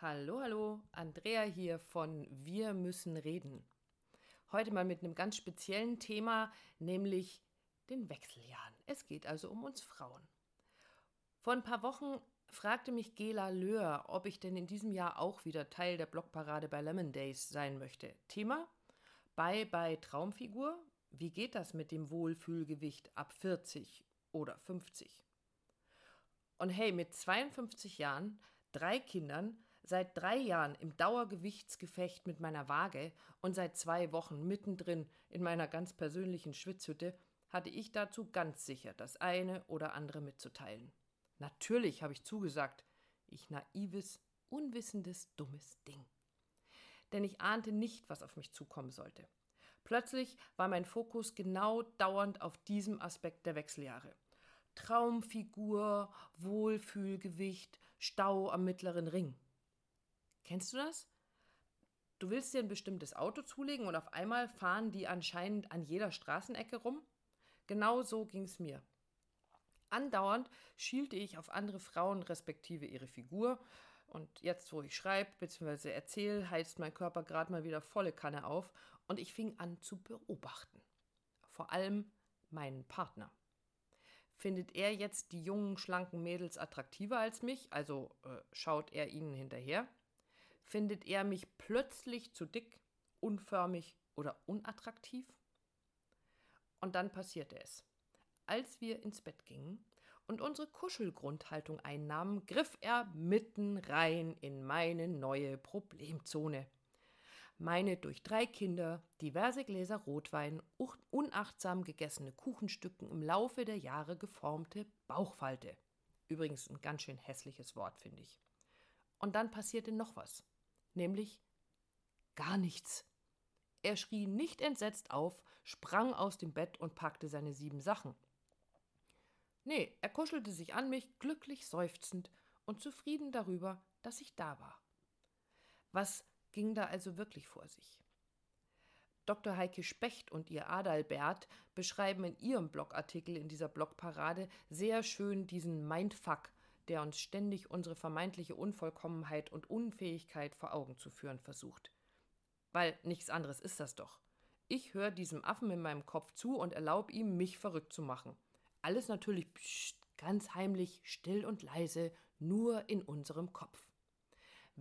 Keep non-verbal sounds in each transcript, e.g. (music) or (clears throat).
Hallo, hallo, Andrea hier von Wir müssen reden. Heute mal mit einem ganz speziellen Thema, nämlich den Wechseljahren. Es geht also um uns Frauen. Vor ein paar Wochen fragte mich Gela Löhr, ob ich denn in diesem Jahr auch wieder Teil der Blockparade bei Lemon Days sein möchte. Thema: Bye bye Traumfigur. Wie geht das mit dem Wohlfühlgewicht ab 40 oder 50? Und hey, mit 52 Jahren, drei Kindern, seit drei Jahren im Dauergewichtsgefecht mit meiner Waage und seit zwei Wochen mittendrin in meiner ganz persönlichen Schwitzhütte, hatte ich dazu ganz sicher das eine oder andere mitzuteilen. Natürlich habe ich zugesagt, ich naives, unwissendes, dummes Ding. Denn ich ahnte nicht, was auf mich zukommen sollte. Plötzlich war mein Fokus genau dauernd auf diesem Aspekt der Wechseljahre. Traumfigur, Wohlfühlgewicht, Stau am mittleren Ring. Kennst du das? Du willst dir ein bestimmtes Auto zulegen und auf einmal fahren die anscheinend an jeder Straßenecke rum? Genau so ging es mir. Andauernd schielte ich auf andere Frauen respektive ihre Figur. Und jetzt, wo ich schreibe bzw. erzähle, heizt mein Körper gerade mal wieder volle Kanne auf und ich fing an zu beobachten. Vor allem meinen Partner. Findet er jetzt die jungen, schlanken Mädels attraktiver als mich, also äh, schaut er ihnen hinterher? Findet er mich plötzlich zu dick, unförmig oder unattraktiv? Und dann passierte es. Als wir ins Bett gingen und unsere Kuschelgrundhaltung einnahmen, griff er mitten rein in meine neue Problemzone. Meine durch drei Kinder, diverse Gläser Rotwein, unachtsam gegessene Kuchenstücken im Laufe der Jahre geformte Bauchfalte. Übrigens ein ganz schön hässliches Wort, finde ich. Und dann passierte noch was nämlich gar nichts. Er schrie nicht entsetzt auf, sprang aus dem Bett und packte seine sieben Sachen. Nee, er kuschelte sich an mich, glücklich seufzend und zufrieden darüber, dass ich da war. Was ging da also wirklich vor sich? Dr. Heike Specht und ihr Adalbert beschreiben in ihrem Blogartikel in dieser Blogparade sehr schön diesen Mindfuck, der uns ständig unsere vermeintliche Unvollkommenheit und Unfähigkeit vor Augen zu führen versucht. Weil nichts anderes ist das doch. Ich höre diesem Affen in meinem Kopf zu und erlaube ihm, mich verrückt zu machen. Alles natürlich pssst, ganz heimlich, still und leise, nur in unserem Kopf.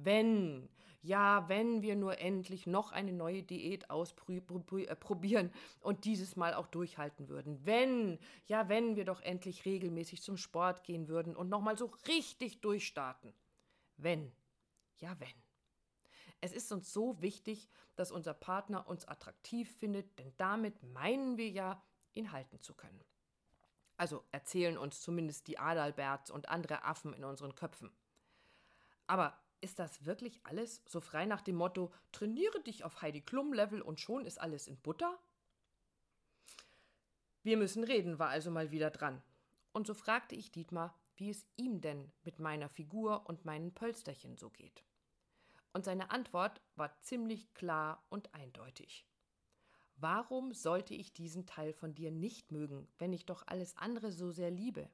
Wenn, ja, wenn wir nur endlich noch eine neue Diät ausprobieren äh, und dieses Mal auch durchhalten würden. Wenn, ja, wenn wir doch endlich regelmäßig zum Sport gehen würden und nochmal so richtig durchstarten. Wenn, ja, wenn. Es ist uns so wichtig, dass unser Partner uns attraktiv findet, denn damit meinen wir ja, ihn halten zu können. Also erzählen uns zumindest die Adalberts und andere Affen in unseren Köpfen. Aber ist das wirklich alles so frei nach dem Motto, trainiere dich auf Heidi Klum Level und schon ist alles in Butter? Wir müssen reden, war also mal wieder dran. Und so fragte ich Dietmar, wie es ihm denn mit meiner Figur und meinen Pölsterchen so geht. Und seine Antwort war ziemlich klar und eindeutig. Warum sollte ich diesen Teil von dir nicht mögen, wenn ich doch alles andere so sehr liebe?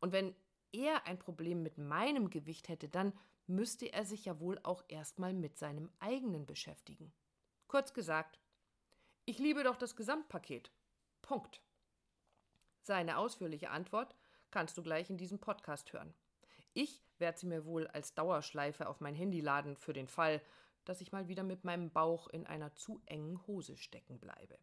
Und wenn er ein Problem mit meinem Gewicht hätte, dann müsste er sich ja wohl auch erstmal mit seinem eigenen beschäftigen. Kurz gesagt, ich liebe doch das Gesamtpaket. Punkt. Seine ausführliche Antwort kannst du gleich in diesem Podcast hören. Ich werde sie mir wohl als Dauerschleife auf mein Handy laden für den Fall, dass ich mal wieder mit meinem Bauch in einer zu engen Hose stecken bleibe.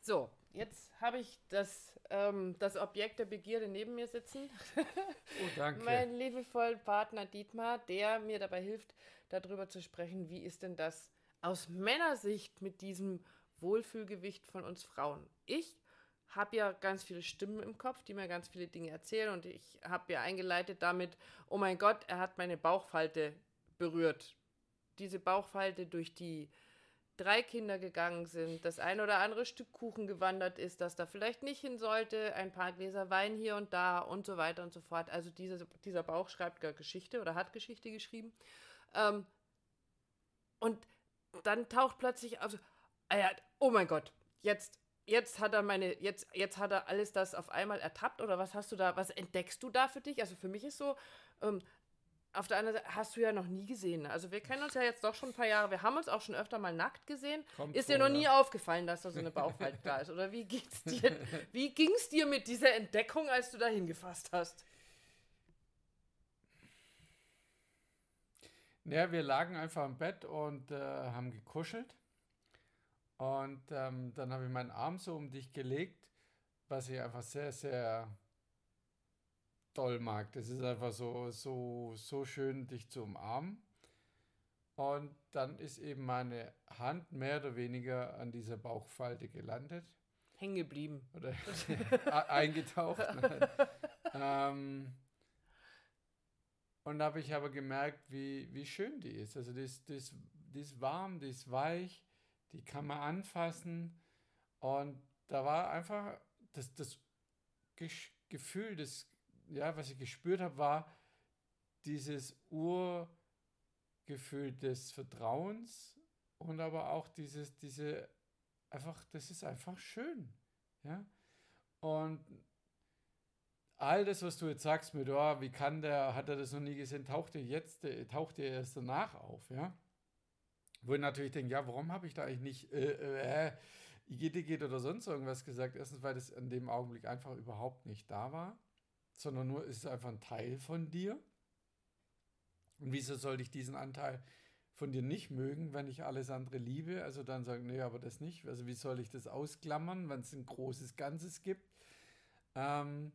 So, jetzt habe ich das, ähm, das Objekt der Begierde neben mir sitzen. Oh, danke. mein liebevollen Partner Dietmar, der mir dabei hilft, darüber zu sprechen, wie ist denn das aus Männersicht mit diesem Wohlfühlgewicht von uns Frauen. Ich habe ja ganz viele Stimmen im Kopf, die mir ganz viele Dinge erzählen und ich habe ja eingeleitet damit, oh mein Gott, er hat meine Bauchfalte berührt. Diese Bauchfalte durch die drei Kinder gegangen sind, das ein oder andere Stück Kuchen gewandert ist, das da vielleicht nicht hin sollte, ein paar Gläser Wein hier und da und so weiter und so fort. Also diese, dieser Bauch schreibt gar Geschichte oder hat Geschichte geschrieben. Ähm, und dann taucht plötzlich, also, oh mein Gott, jetzt, jetzt hat er meine, jetzt, jetzt hat er alles das auf einmal ertappt oder was hast du da, was entdeckst du da für dich? Also für mich ist so, ähm, auf der anderen Seite hast du ja noch nie gesehen. Also wir kennen uns ja jetzt doch schon ein paar Jahre. Wir haben uns auch schon öfter mal nackt gesehen. Kommt ist dir noch nie aufgefallen, dass da so eine Bauchfalte da ist? Oder wie geht's dir? (laughs) Wie ging's dir mit dieser Entdeckung, als du da hingefasst hast? Ja, wir lagen einfach im Bett und äh, haben gekuschelt. Und ähm, dann habe ich meinen Arm so um dich gelegt, was ich einfach sehr, sehr toll mag. Das ist einfach so, so, so schön, dich zu umarmen. Und dann ist eben meine Hand mehr oder weniger an dieser Bauchfalte gelandet. Hängen geblieben. Oder (laughs) eingetaucht. (laughs) ähm, und da habe ich aber gemerkt, wie, wie schön die ist. Also die ist, die, ist, die ist warm, die ist weich, die kann man anfassen. Und da war einfach das, das Gefühl, das, ja, was ich gespürt habe, war dieses Urgefühl des Vertrauens und aber auch dieses, diese, einfach, das ist einfach schön. Ja. Und all das, was du jetzt sagst mit, oh, wie kann der, hat er das noch nie gesehen, taucht er jetzt, äh, taucht er erst danach auf, ja. Wo ich natürlich denke, ja, warum habe ich da eigentlich nicht äh, äh, Igitt, geht oder sonst irgendwas gesagt? Erstens, weil das in dem Augenblick einfach überhaupt nicht da war, sondern nur ist es einfach ein Teil von dir. Und wieso sollte ich diesen Anteil von dir nicht mögen, wenn ich alles andere liebe? Also dann sagen, nee, aber das nicht. Also wie soll ich das ausklammern, wenn es ein großes Ganzes gibt? Ähm,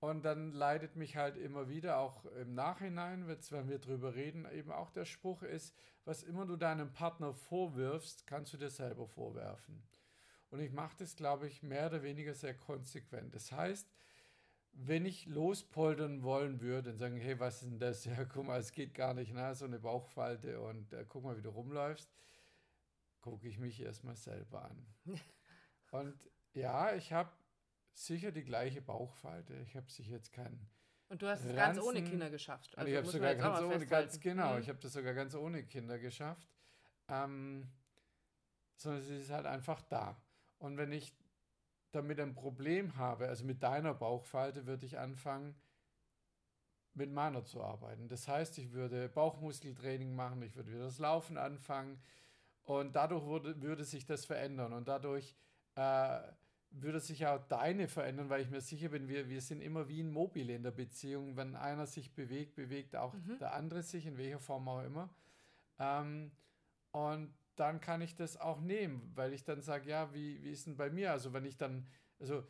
und dann leidet mich halt immer wieder, auch im Nachhinein, wenn wir drüber reden, eben auch der Spruch ist, was immer du deinem Partner vorwirfst, kannst du dir selber vorwerfen. Und ich mache das, glaube ich, mehr oder weniger sehr konsequent. Das heißt, wenn ich lospoltern wollen würde und sagen, hey, was ist denn das? (laughs) Ja, guck mal, es geht gar nicht, na, so eine Bauchfalte und äh, guck mal, wie du rumläufst, gucke ich mich erstmal selber an. (laughs) und ja, ich habe sicher die gleiche Bauchfalte. Ich habe sich jetzt keinen. Und du hast es ganz ohne Kinder geschafft. Also ich habe sogar ganz ohne, ganz, genau, mhm. ich habe das sogar ganz ohne Kinder geschafft. Ähm, sondern es ist halt einfach da. Und wenn ich damit ein Problem habe, also mit deiner Bauchfalte, würde ich anfangen, mit meiner zu arbeiten. Das heißt, ich würde Bauchmuskeltraining machen, ich würde wieder das Laufen anfangen und dadurch würde, würde sich das verändern und dadurch äh, würde sich auch deine verändern, weil ich mir sicher bin, wir, wir sind immer wie ein Mobil in der Beziehung. Wenn einer sich bewegt, bewegt auch mhm. der andere sich, in welcher Form auch immer. Ähm, und dann kann ich das auch nehmen, weil ich dann sage, ja, wie, wie ist denn bei mir? Also wenn ich dann, also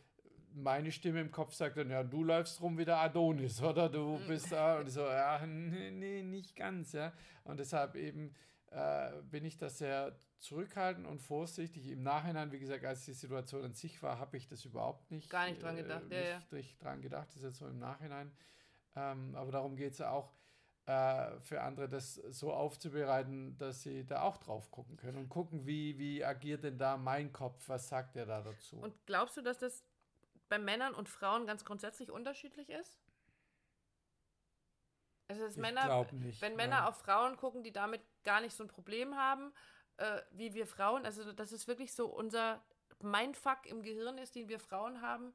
meine Stimme im Kopf sagt dann, ja, du läufst rum wie der Adonis, oder du mhm. bist da und so, ja, nee, nicht ganz, ja. Und deshalb eben äh, bin ich da sehr zurückhaltend und vorsichtig. Im Nachhinein, wie gesagt, als die Situation an sich war, habe ich das überhaupt nicht. Gar nicht dran gedacht, äh, ja, nicht ja. dran gedacht, das ist jetzt so im Nachhinein. Ähm, aber darum geht es ja auch äh, für andere, das so aufzubereiten, dass sie da auch drauf gucken können und gucken, wie, wie agiert denn da mein Kopf, was sagt er da dazu. Und glaubst du, dass das bei Männern und Frauen ganz grundsätzlich unterschiedlich ist? Also dass ich Männer, nicht, wenn Männer ja. auf Frauen gucken, die damit gar nicht so ein Problem haben, äh, wie wir Frauen, also das ist wirklich so unser Mindfuck im Gehirn ist, den wir Frauen haben.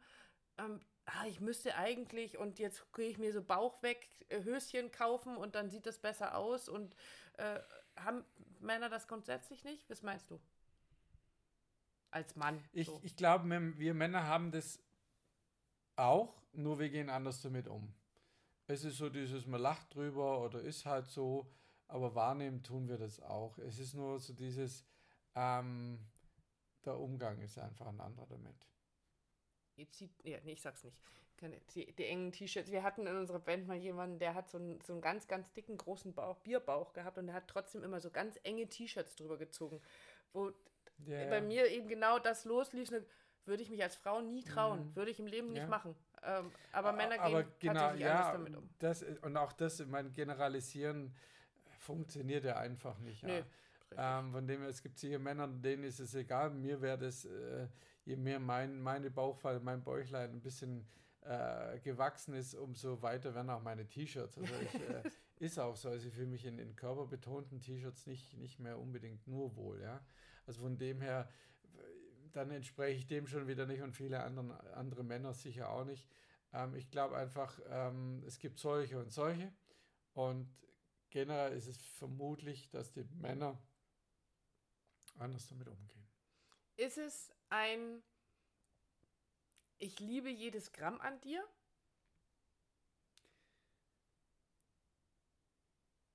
Ähm, ah, ich müsste eigentlich und jetzt gehe ich mir so Bauch weg, äh, Höschen kaufen und dann sieht das besser aus und äh, haben Männer das grundsätzlich nicht? Was meinst du? Als Mann. Ich, so. ich glaube, wir Männer haben das auch, nur wir gehen anders damit um. Es ist so dieses, man lacht drüber oder ist halt so, aber wahrnehmen tun wir das auch. Es ist nur so dieses, ähm, der Umgang ist einfach ein anderer damit. Ja, nee, ich sag's nicht. Die, die engen T-Shirts. Wir hatten in unserer Band mal jemanden, der hat so einen, so einen ganz, ganz dicken, großen Bauch, Bierbauch gehabt und der hat trotzdem immer so ganz enge T-Shirts drüber gezogen. Wo yeah. bei mir eben genau das loslief, würde ich mich als Frau nie trauen, mhm. würde ich im Leben nicht ja. machen. Ähm, aber Männer gehen aber genau, tatsächlich ja, anders damit um. Das, und auch das, mein Generalisieren funktioniert ja einfach nicht. Nee, ja. ähm, von dem her, es gibt sicher Männer, denen ist es egal. Mir wäre das, äh, je mehr mein, meine Bauchfall, mein Bäuchlein ein bisschen äh, gewachsen ist, umso weiter werden auch meine T-Shirts. Also ich, äh, (laughs) ist auch so. Also ich fühle mich in, in körperbetonten T-Shirts nicht, nicht mehr unbedingt nur wohl, ja. Also von dem her, dann entspreche ich dem schon wieder nicht und viele anderen, andere Männer sicher auch nicht. Ähm, ich glaube einfach, ähm, es gibt solche und solche. Und generell ist es vermutlich, dass die Männer anders damit umgehen. Ist es ein Ich liebe jedes Gramm an dir?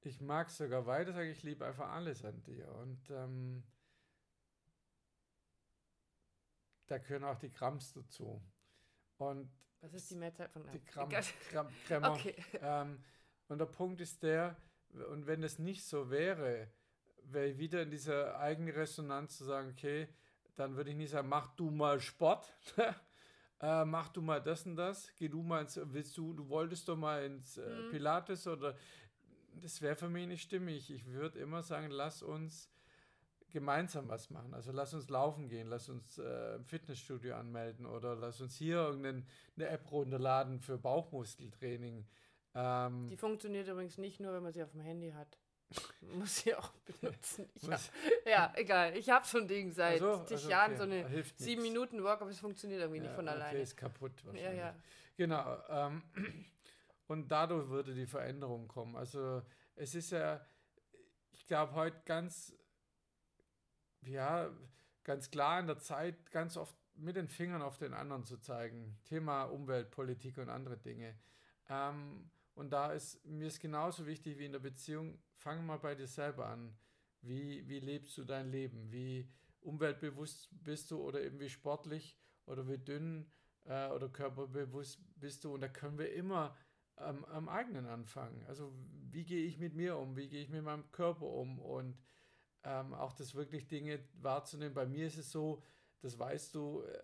Ich mag sogar weiter sagen, ich liebe einfach alles an dir. Und ähm, da gehören auch die Gramms dazu. Und Was ist die Mehrzeit von die Gramm, Gramm, Krämer. Okay. Ähm, und der Punkt ist der, und wenn es nicht so wäre, wäre wieder in dieser eigenen Resonanz zu sagen, okay, dann würde ich nicht sagen, mach du mal Sport, (laughs) äh, mach du mal das und das, geh du mal ins, willst du, du wolltest doch mal ins äh, Mhm. Pilates oder das wäre für mich nicht stimmig. Ich würde immer sagen, lass uns gemeinsam was machen. Also lass uns laufen gehen, lass uns äh, im Fitnessstudio anmelden oder lass uns hier irgendeine App runterladen für Bauchmuskeltraining. Ähm, Die funktioniert übrigens nicht nur, wenn man sie auf dem Handy hat. Muss sie auch benutzen. (laughs) Ich muss- ja, egal. Ich habe so ein Ding seit Also, zig also Jahren, okay, so eine hilft sieben nix. Minuten Work, aber es funktioniert irgendwie nicht Ja, von Okay, alleine. ist kaputt Ja, wahrscheinlich. ja. Genau. Ähm, (clears throat) und dadurch würde die Veränderung kommen. Also es ist ja, ich glaube, heute ganz, ja, ganz klar in der Zeit, ganz oft mit den Fingern auf den anderen zu zeigen. Thema Umweltpolitik und andere Dinge. Ähm, und da ist mir ist genauso wichtig wie in der Beziehung, fang mal bei dir selber an. Wie, wie lebst du dein Leben? Wie umweltbewusst bist du oder eben wie sportlich oder wie dünn äh, oder körperbewusst bist du? Und da können wir immer am, am eigenen anfangen. Also wie gehe ich mit mir um? Wie gehe ich mit meinem Körper um? Und ähm, auch das wirklich Dinge wahrzunehmen. Bei mir ist es so, das weißt du, äh,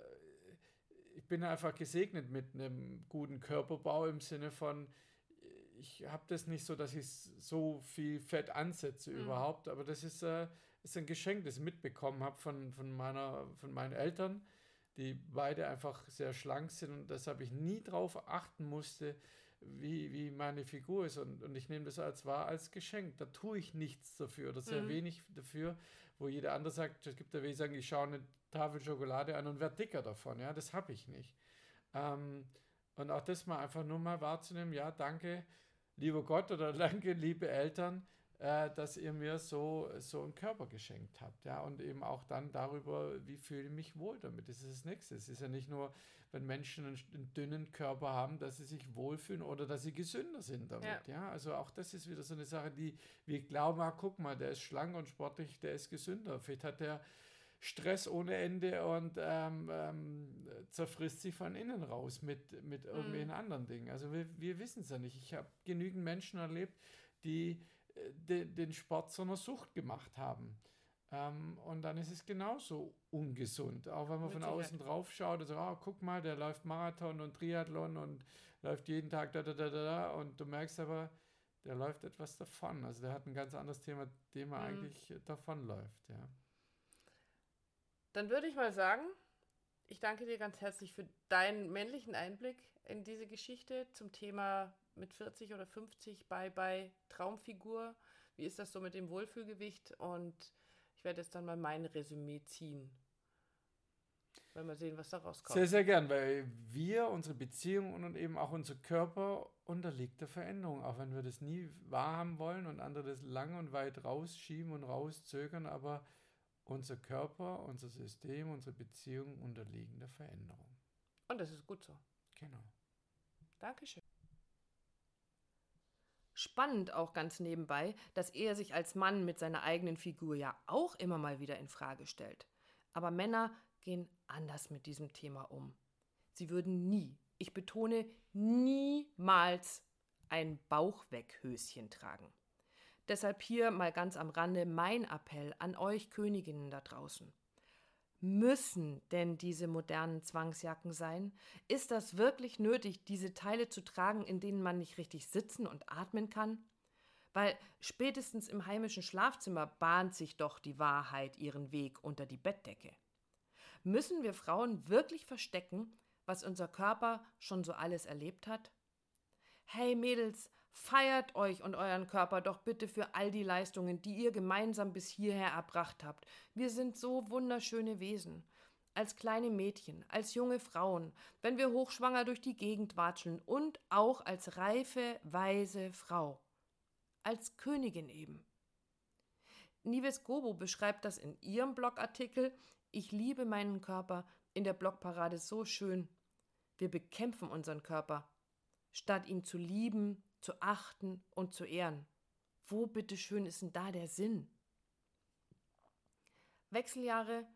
ich bin einfach gesegnet mit einem guten Körperbau im Sinne von, ich habe das nicht so, dass ich so viel Fett ansetze Mhm. überhaupt, aber das ist, äh, ist ein Geschenk, das ich mitbekommen habe von, von, meiner, von meinen Eltern, die beide einfach sehr schlank sind und deshalb ich nie darauf achten musste, wie, wie meine Figur ist und, und ich nehme das als wahr als Geschenk. Da tue ich nichts dafür oder sehr Mhm. wenig dafür, wo jeder andere sagt, es gibt ja welche, sagen, ich schaue eine Tafel Schokolade an und werde dicker davon. Ja, das habe ich nicht. Ähm, und auch das mal einfach nur mal wahrzunehmen, ja, danke, lieber Gott oder (laughs) danke, liebe Eltern, äh, dass ihr mir so, so einen Körper geschenkt habt. Ja, und eben auch dann darüber, wie fühle ich mich wohl damit. Das ist das Nächste. Es ist ja nicht nur, wenn Menschen einen, einen dünnen Körper haben, dass sie sich wohlfühlen oder dass sie gesünder sind damit. Ja. also auch das ist wieder so eine Sache, die wir glauben, ah, guck mal, der ist schlank und sportlich, der ist gesünder. Vielleicht hat der Stress ohne Ende und ähm, ähm, zerfrisst sich von innen raus mit, mit irgendwelchen anderen Dingen. Also wir, wir wissen es ja nicht. Ich habe genügend Menschen erlebt, die äh, de, den Sport zu einer Sucht gemacht haben. Ähm, und dann ist es genauso ungesund. Auch wenn man Mit von Sicherheit. außen drauf schaut und so, ah, guck mal, der läuft Marathon und Triathlon und läuft jeden Tag da, da, da, da, da. Und du merkst aber, der läuft etwas davon. Also der hat ein ganz anderes Thema, dem er Mhm. eigentlich davonläuft, ja. Dann würde ich mal sagen, ich danke dir ganz herzlich für deinen männlichen Einblick in diese Geschichte zum Thema mit 40 oder 50 bei bei Traumfigur. Wie ist das so mit dem Wohlfühlgewicht? Und ich werde jetzt dann mal mein Resümee ziehen. Wenn wir sehen, was da rauskommt. Sehr, sehr gern, weil wir, unsere Beziehung und eben auch unser Körper unterliegt der Veränderung, auch wenn wir das nie wahrhaben wollen und andere das lang und weit rausschieben und rauszögern, aber unser Körper, unser System, unsere Beziehung unterliegen der Veränderung. Und das ist gut so. Genau. Dankeschön. Spannend auch ganz nebenbei, dass er sich als Mann mit seiner eigenen Figur ja auch immer mal wieder in Frage stellt. Aber Männer gehen anders mit diesem Thema um. Sie würden nie, ich betone niemals, ein Bauchweghöschen tragen. Deshalb hier mal ganz am Rande mein Appell an euch Königinnen da draußen. Müssen denn diese modernen Zwangsjacken sein? Ist das wirklich nötig, diese Teile zu tragen, in denen man nicht richtig sitzen und atmen kann? Weil spätestens im heimischen Schlafzimmer bahnt sich doch die Wahrheit ihren Weg unter die Bettdecke. Müssen wir Frauen wirklich verstecken, was unser Körper schon so alles erlebt hat? Hey Mädels, feiert euch und euren Körper doch bitte für all die Leistungen, die ihr gemeinsam bis hierher erbracht habt. Wir sind so wunderschöne Wesen. Als kleine Mädchen, als junge Frauen, wenn wir hochschwanger durch die Gegend watscheln und auch als reife, weise Frau. als Königin eben. Nives Gobo beschreibt das in ihrem Blogartikel Ich liebe meinen Körper in der Blogparade so schön. Wir bekämpfen unseren Körper, statt ihn zu lieben, zu achten und zu ehren. Wo bitteschön ist denn da der Sinn? Wechseljahre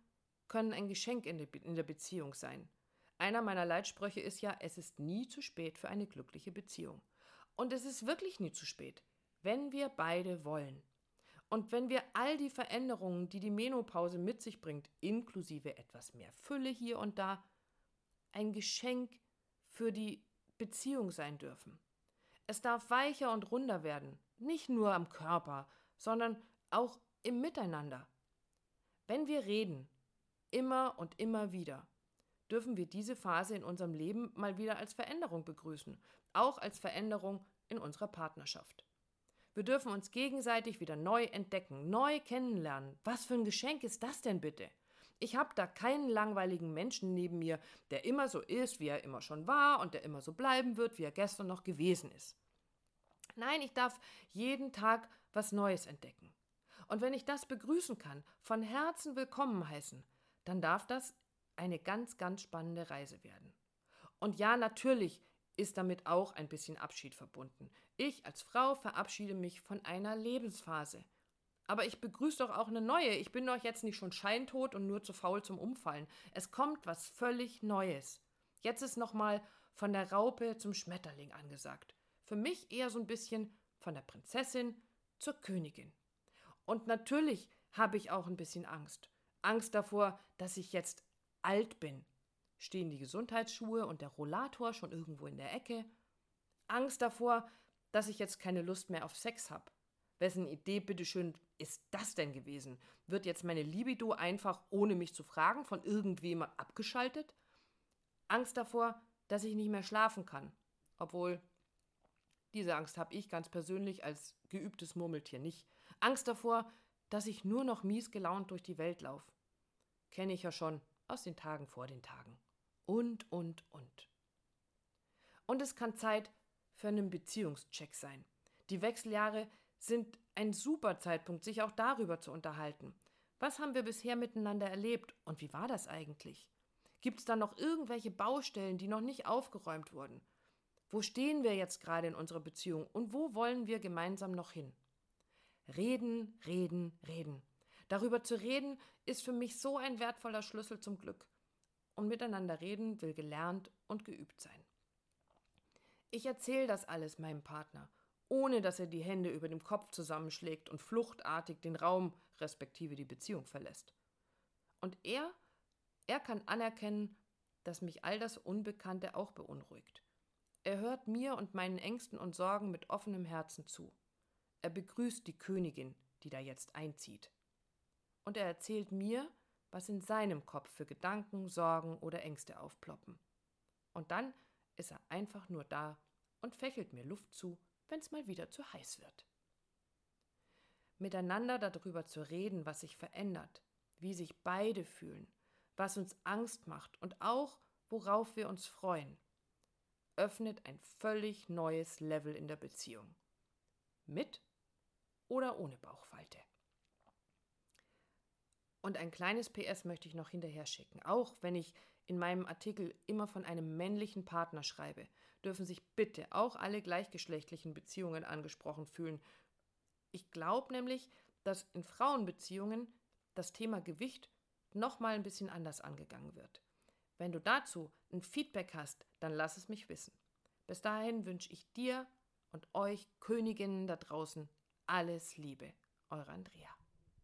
können ein Geschenk in der Beziehung sein. Einer meiner Leitsprüche ist ja, es ist nie zu spät für eine glückliche Beziehung. Und es ist wirklich nie zu spät, wenn wir beide wollen. Und wenn wir all die Veränderungen, die die Menopause mit sich bringt, inklusive etwas mehr Fülle hier und da, ein Geschenk für die Beziehung sein dürfen. Es darf weicher und runder werden, nicht nur am Körper, sondern auch im Miteinander. Wenn wir reden, immer und immer wieder, dürfen wir diese Phase in unserem Leben mal wieder als Veränderung begrüßen, auch als Veränderung in unserer Partnerschaft. Wir dürfen uns gegenseitig wieder neu entdecken, neu kennenlernen. Was für ein Geschenk ist das denn bitte? Ich habe da keinen langweiligen Menschen neben mir, der immer so ist, wie er immer schon war und der immer so bleiben wird, wie er gestern noch gewesen ist. Nein, ich darf jeden Tag was Neues entdecken. Und wenn ich das begrüßen kann, von Herzen willkommen heißen, dann darf das eine ganz, ganz spannende Reise werden. Und ja, natürlich ist damit auch ein bisschen Abschied verbunden. Ich als Frau verabschiede mich von einer Lebensphase. Aber ich begrüße doch auch eine neue. Ich bin doch jetzt nicht schon scheintot und nur zu faul zum Umfallen. Es kommt was völlig Neues. Jetzt ist nochmal von der Raupe zum Schmetterling angesagt. Für mich eher so ein bisschen von der Prinzessin zur Königin. Und natürlich habe ich auch ein bisschen Angst. Angst davor, dass ich jetzt alt bin. Stehen die Gesundheitsschuhe und der Rollator schon irgendwo in der Ecke? Angst davor, dass ich jetzt keine Lust mehr auf Sex habe. Wessen Idee, bitteschön, ist das denn gewesen? Wird jetzt meine Libido einfach, ohne mich zu fragen, von irgendwem abgeschaltet? Angst davor, dass ich nicht mehr schlafen kann. Obwohl, diese Angst habe ich ganz persönlich als geübtes Murmeltier nicht. Angst davor, dass ich nur noch mies gelaunt durch die Welt laufe. Kenne ich ja schon aus den Tagen vor den Tagen. Und, und, und. Und es kann Zeit für einen Beziehungscheck sein. Die Wechseljahre sind ein super Zeitpunkt, sich auch darüber zu unterhalten. Was haben wir bisher miteinander erlebt und wie war das eigentlich? Gibt es da noch irgendwelche Baustellen, die noch nicht aufgeräumt wurden? Wo stehen wir jetzt gerade in unserer Beziehung und wo wollen wir gemeinsam noch hin? Reden, reden, reden. Darüber zu reden ist für mich so ein wertvoller Schlüssel zum Glück. Und miteinander reden will gelernt und geübt sein. Ich erzähle das alles meinem Partner, ohne dass er die Hände über dem Kopf zusammenschlägt und fluchtartig den Raum respektive die Beziehung verlässt. Und er, er kann anerkennen, dass mich all das Unbekannte auch beunruhigt. Er hört mir und meinen Ängsten und Sorgen mit offenem Herzen zu. Er begrüßt die Königin, die da jetzt einzieht und er erzählt mir, was in seinem Kopf für Gedanken, Sorgen oder Ängste aufploppen. Und dann ist er einfach nur da und fächelt mir Luft zu, wenn es mal wieder zu heiß wird. Miteinander darüber zu reden, was sich verändert, wie sich beide fühlen, was uns Angst macht und auch, worauf wir uns freuen, öffnet ein völlig neues Level in der Beziehung. Mit oder ohne Bauchfalte. Und ein kleines PS möchte ich noch hinterher schicken. Auch wenn ich in meinem Artikel immer von einem männlichen Partner schreibe, dürfen sich bitte auch alle gleichgeschlechtlichen Beziehungen angesprochen fühlen. Ich glaube nämlich, dass in Frauenbeziehungen das Thema Gewicht noch mal ein bisschen anders angegangen wird. Wenn du dazu ein Feedback hast, dann lass es mich wissen. Bis dahin wünsche ich dir und euch Königinnen da draußen alles Liebe. Eure Andrea.